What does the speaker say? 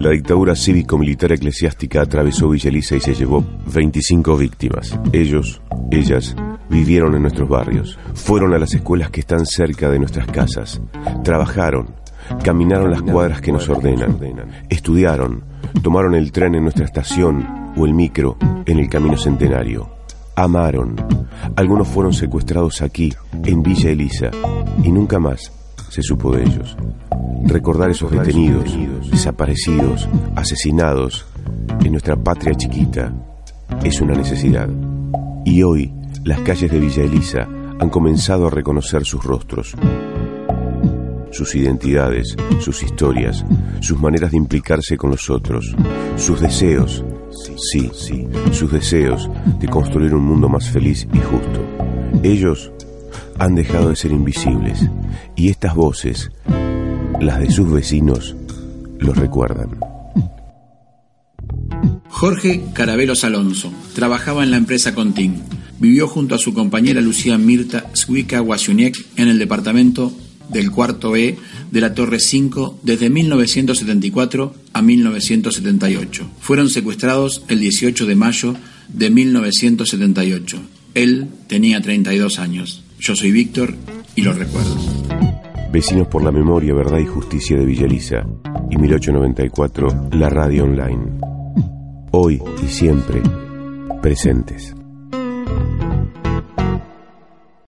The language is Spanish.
La dictadura cívico-militar eclesiástica atravesó Villa Elisa y se llevó 25 víctimas. Ellos, ellas, vivieron en nuestros barrios, fueron a las escuelas que están cerca de nuestras casas, trabajaron, caminaron las cuadras que nos ordenan, estudiaron, tomaron el tren en nuestra estación o el micro en el camino centenario, amaron. Algunos fueron secuestrados aquí, en Villa Elisa, y nunca más se supo de ellos. Recordar esos detenidos, desaparecidos, asesinados en nuestra patria chiquita es una necesidad. Y hoy las calles de Villa Elisa han comenzado a reconocer sus rostros, sus identidades, sus historias, sus maneras de implicarse con los otros, sus deseos, sí, sí, sus deseos de construir un mundo más feliz y justo. Ellos han dejado de ser invisibles y estas voces, las de sus vecinos, los recuerdan. Jorge Carabelos Alonso trabajaba en la empresa Contín. Vivió junto a su compañera Lucía Mirta Zwica Wasiuniek en el departamento del cuarto E de la Torre 5 desde 1974 a 1978. Fueron secuestrados el 18 de mayo de 1978. Él tenía 32 años. Yo soy Víctor y lo recuerdo. Vecinos por la Memoria, Verdad y Justicia de Villaliza y 1894, la radio online. Hoy y siempre, presentes.